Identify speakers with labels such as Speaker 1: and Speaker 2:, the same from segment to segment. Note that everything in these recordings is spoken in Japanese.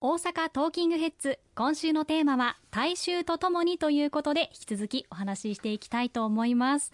Speaker 1: 大阪トーキングヘッズ今週のテーマは大衆とともにということで引き続きお話ししていきたいと思います。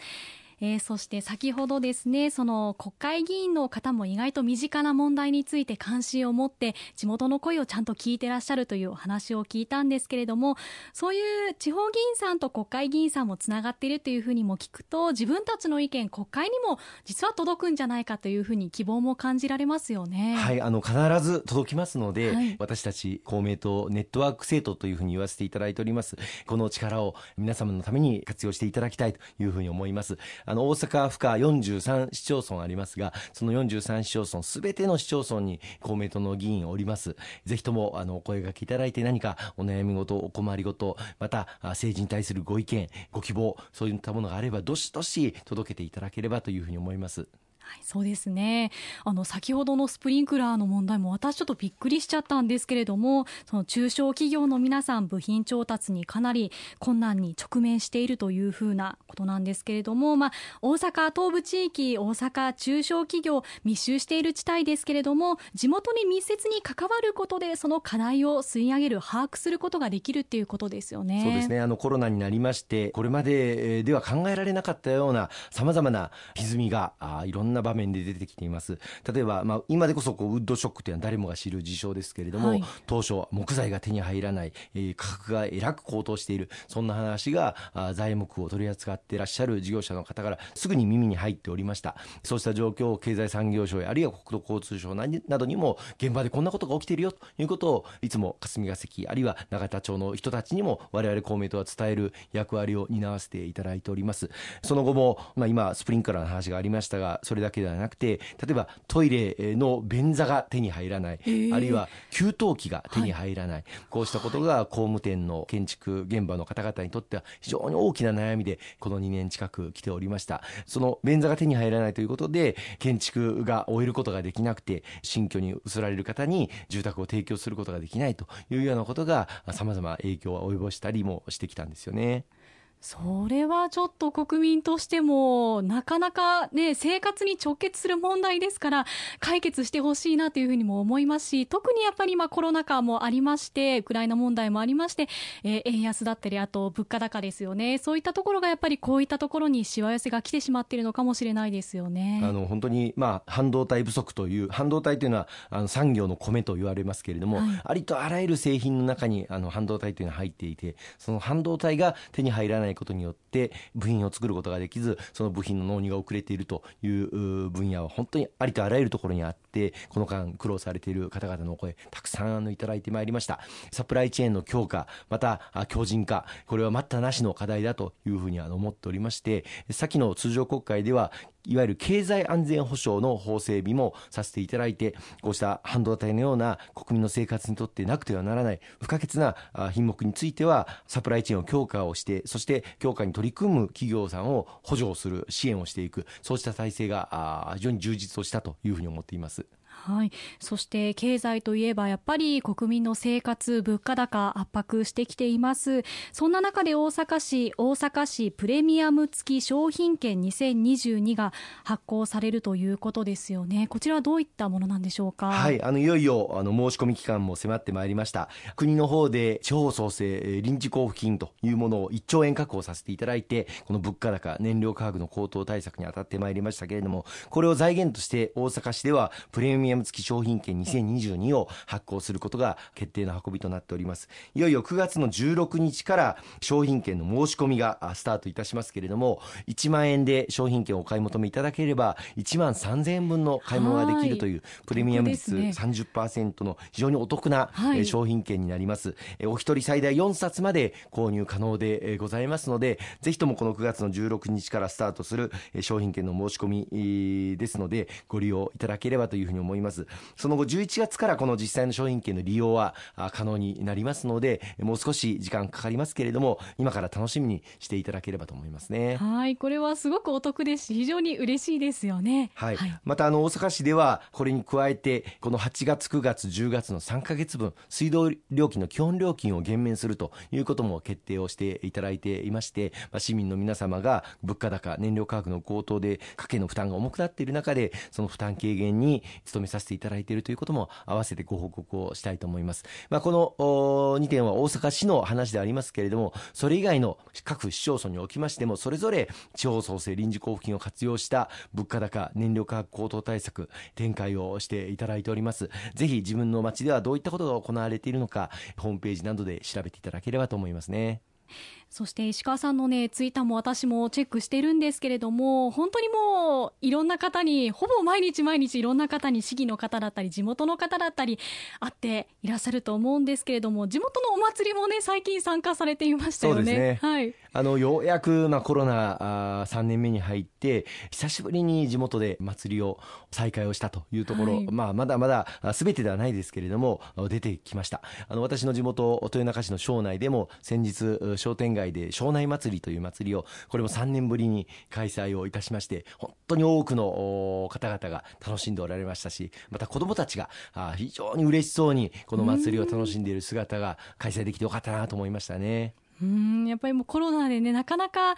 Speaker 1: えー、そして先ほどですねその国会議員の方も意外と身近な問題について関心を持って地元の声をちゃんと聞いてらっしゃるというお話を聞いたんですけれどもそういう地方議員さんと国会議員さんもつながっているというふうにも聞くと自分たちの意見国会にも実は届くんじゃないかというふうに希望も感じられますよね。
Speaker 2: はいあの必ず届きますので、はい、私たち公明党ネットワーク政党というふうに言わせていただいております。この力を皆様のために活用していただきたいというふうに思います。あの大阪府下43市町村ありますがその43市町村すべての市町村に公明党の議員おります。ぜひともあのお声がけいただいて何かお悩み事お困りごとまた政治に対するご意見ご希望そういったものがあればどしどし届けていただければというふうに思います。
Speaker 1: はい、そうですねあの先ほどのスプリンクラーの問題も私ちょっとびっくりしちゃったんですけれどもその中小企業の皆さん部品調達にかなり困難に直面しているというふうなことなんですけれども、まあ、大阪東部地域大阪中小企業密集している地帯ですけれども地元に密接に関わることでその課題を吸い上げる把握することができるっていうことですよね。
Speaker 2: そうですねあのコロナになりましてこれまででは考えられなかったようなさまざまな歪みがあいろんな場面で出てきています。例えば、まあ、今でこそこうウッドショックというのは誰もが知る事象ですけれども、はい、当初木材が手に入らない、えー、価格がえらく高騰しているそんな話があ材木を取り扱っていらっしゃる事業者の方からすぐに耳に入っておりました。そうした状況を経済産業省やあるいは国土交通省などにも現場でこんなことが起きているよということをいつも霞が関あるいは永田町の人たちにも我々公明党は伝える役割を担わせていただいております。その後も、まあ、今スプリンクラーの話がありましたがそれだけではなくて例えばトイレの便座が手に入らない、え。ー、あるいは給湯器が手に入らない、はい、こうしたことが工務店の建築現場の方々にとっては非常に大きな悩みでこの2年近く来ておりました。その便座が手に入らないということで建築が終えることができなくて新居に移られる方に住宅を提供することができないというようなことがさまざま影響を及ぼしたりもしてきたんですよね。
Speaker 1: それはちょっと国民としてもなかなかね生活に直結する問題ですから解決してほしいなというふうにも思いますし特にやっぱり今コロナ禍もありましてウクライナ問題もありまして、えー、円安だったりあと物価高ですよね。そういったところがやっぱりこういったところにしわ寄せが来てしまっているのかもしれないですよね。
Speaker 2: あの本当にまあ半導体不足という半導体というのはあの産業の米と言われますけれども、はい、ありとあらゆる製品の中にあの半導体というのは入っていてその半導体が手に入らないことによって部品を作ることができずその部品の納入が遅れているという分野は本当にありとあらゆるところにあってこの間苦労されている方々の声たくさんいただいてまいりました。サプライチェーンの強化また強靭化これは待ったなしの課題だというふうに思っておりまして先の通常国会ではいわゆる経済安全保障の法整備もさせていただいてこうした半導体のような国民の生活にとってなくてはならない不可欠な品目についてはサプライチェーンを強化をしてそして強化に取り組む企業さんを補助をする支援をしていくそうした体制が非常に充実をしたというふうに思っています。
Speaker 1: はい、そして経済といえばやっぱり国民の生活物価高圧迫してきています。そんな中で大阪市大阪市プレミアム付き商品券2022が発行されるということですよね。こちらはどういったものなんでしょうか？
Speaker 2: はい。あのいよいよあの申し込み期間も迫ってまいりました。国の方で地方創生臨時交付金というものを1兆円確保させていただいてこの物価高燃料価格の高騰対策に当たってまいりましたけれどもこれを財源として大阪市ではプレミアム付き商品券2022を発行することが決定の運びとなっております。いよいよ9月の16日から商品券の申し込みがスタートいたしますけれども1万円で商品券をお買い求めいただければ1万3000円分の買い物ができるというプレミアム率30%の非常にお得な商品券になります、お一人最大4冊まで購入可能でございますのでぜひともこの9月の16日からスタートする商品券の申し込みですのでご利用いただければというふうに思います。その後11月からこの実際の商品券の利用は可能になりますのでもう少し時間かかりますけれども今から楽しみにしていただければと思いますね。
Speaker 1: はいこれはすごくお得ですし非常に嬉しいですよね。
Speaker 2: はい、はい、またあの大阪市ではこれに加えてこの8月9月10月の3か月分水道料金の基本料金を減免するということも決定をしていただいていまして、まあ、市民の皆様が物価高燃料価格の高騰で家計の負担が重くなっている中でその負担軽減に努めめさせていただいているということも合わせてご報告をしたいと思います。まあ、この2点は大阪市の話でありますけれども、それ以外の各市町村におきましても、それぞれ地方創生臨時交付金を活用した物価高、燃料価格高騰対策、展開をしていただいております。ぜひ自分の街ではどういったことが行われているのか、ホームページなどで調べていただければと思いますね。
Speaker 1: そして石川さんのねツイッターも私もチェックしてるんですけれども本当にもういろんな方にほぼ毎日毎日いろんな方に市議の方だったり地元の方だったり会っていらっしゃると思うんですけれども地元のお祭りもね最近参加されていましたよね。ね。
Speaker 2: はい、あのようやく、まあ、コロナあ3年目に入って久しぶりに地元で祭りを再開をしたというところ、はい、まあ、まだまだ全てではないですけれども出てきました。あの私の地元豊中市の庄内でも先日商店街で庄内祭りという祭りをこれも3年ぶりに開催をいたしまして本当に多くの方々が楽しんでおられましたしまた子どもたちが非常に嬉しそうにこの祭りを楽しんでいる姿が開催できてよかったなと思いましたね。
Speaker 1: うんやっぱりもうコロナでねなかなか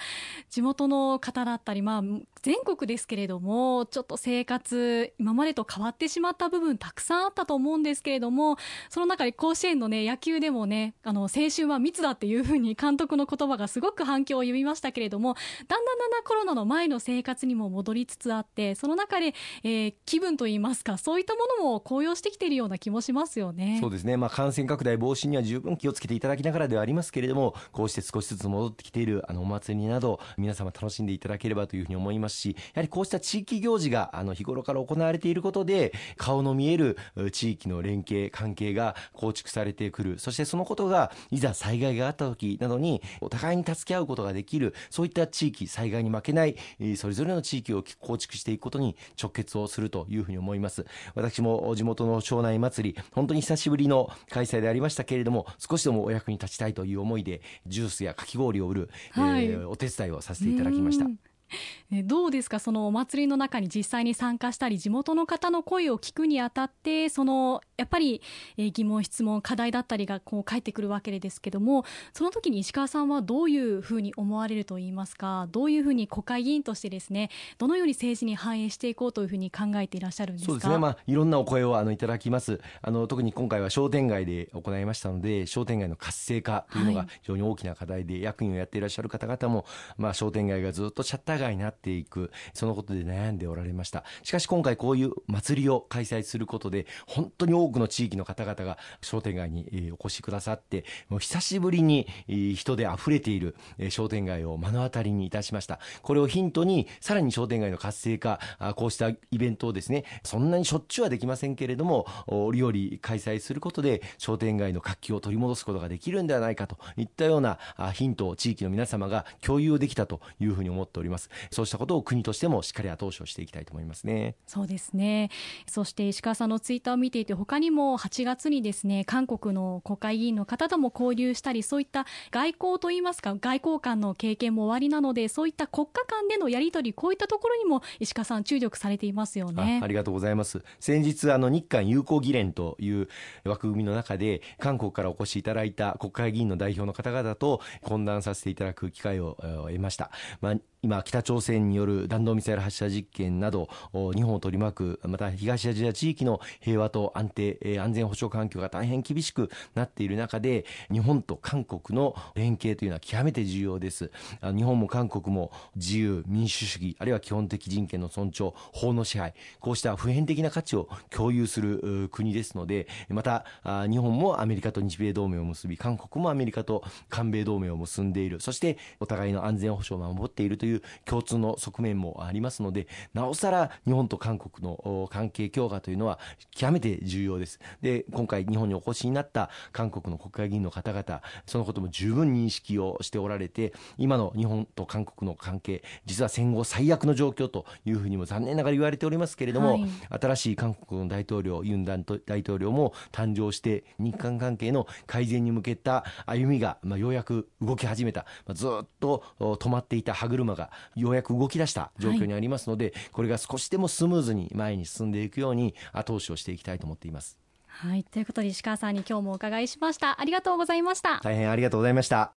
Speaker 1: 地元の方だったり、まあ、全国ですけれどもちょっと生活今までと変わってしまった部分たくさんあったと思うんですけれどもその中で甲子園の、ね、野球でもねあの青春は密だっていうふうに監督の言葉がすごく反響を呼びましたけれどもだんだんだんだんコロナの前の生活にも戻りつつあってその中で、えー、気分といいますかそういったものも高揚してきているような気もしますよね。
Speaker 2: そうですね、まあ、感染拡大防止には十分気をつけていただきながらではありますけれどもこうして少しずつ戻ってきているあのお祭りなど皆様楽しんでいただければというふうに思いますしやはりこうした地域行事があの日頃から行われていることで顔の見える地域の連携関係が構築されてくる。そしてそのことがいざ災害があった時などにお互いに助け合うことができる。そういった地域災害に負けないそれぞれの地域を構築していくことに直結をするというふうに思います。私も地元の庄内祭り本当に久しぶりの開催でありましたけれども少しでもお役に立ちたいという思いでジュースやかき氷を売る、はい、えー、お手伝いをさせていただきました。
Speaker 1: どうですか？そのお祭りの中に実際に参加したり地元の方の声を聞くにあたってそのやっぱり疑問質問課題だったりがこう返ってくるわけですけどもその時に石川さんはどういうふうに思われるといいますか？どういうふうに国会議員としてですねどのように政治に反映していこうというふうに考えていらっしゃるんですか？
Speaker 2: そうですね。まあいろんなお声をあのいただきます。あの特に今回は商店街で行いましたので商店街の活性化というのが非常に大きな課題で、はい、役員をやっていらっしゃる方々もまあ商店街がずっとシャッター街になっていくそのことで悩んでおられました。しかし今回こういう祭りを開催することで本当に多くの地域の方々が商店街にお越しくださってもう久しぶりに人で溢れている商店街を目の当たりにいたしました。これをヒントにさらに商店街の活性化こうしたイベントをですねそんなにしょっちゅうはできませんけれども折々開催することで商店街の活気を取り戻すことができるんではないかといったようなヒントを地域の皆様が共有できたというふうに思っております。そうしたことを国としてもしっかり後押しをしていきたいと思いますね。
Speaker 1: そうですね。そして石川さんのツイッターを見ていて他にも8月にですね韓国の国会議員の方とも交流したりそういった外交といいますか外交官の経験も終わりなのでそういった国家間でのやり取りこういったところにも石川さん注力されていますよね。
Speaker 2: ありがとうございます。先日あの日韓友好議連という枠組みの中で韓国からお越しいただいた国会議員の代表の方々と懇談させていただく機会を得ました、まあ今、北朝鮮による弾道ミサイル発射実験など、日本を取り巻く、また東アジア地域の平和と安定、安全保障環境が大変厳しくなっている中で、日本と韓国の連携というのは極めて重要です。日本も韓国も自由、民主主義、あるいは基本的人権の尊重、法の支配、こうした普遍的な価値を共有する国ですので、また、日本もアメリカと日米同盟を結び、韓国もアメリカと韓米同盟を結んでいる、そしてお互いの安全保障を守っているといういう共通の側面もありますのでなおさら日本と韓国の関係強化というのは極めて重要です。で今回日本にお越しになった韓国の国会議員の方々そのことも十分認識をしておられて今の日本と韓国の関係実は戦後最悪の状況というふうにも残念ながら言われておりますけれども、はい、新しい韓国の大統領ユン大統領も誕生して日韓関係の改善に向けた歩みが、まあ、ようやく動き始めた、まあ、ずっと止まっていた歯車がようやく動き出した状況にありますので、はい、これが少しでもスムーズに前に進んでいくように後押しをしていきたいと思っています。
Speaker 1: はい、ということで石川さんに今日もお伺いしました。ありがとうございました。
Speaker 2: 大変ありがとうございました。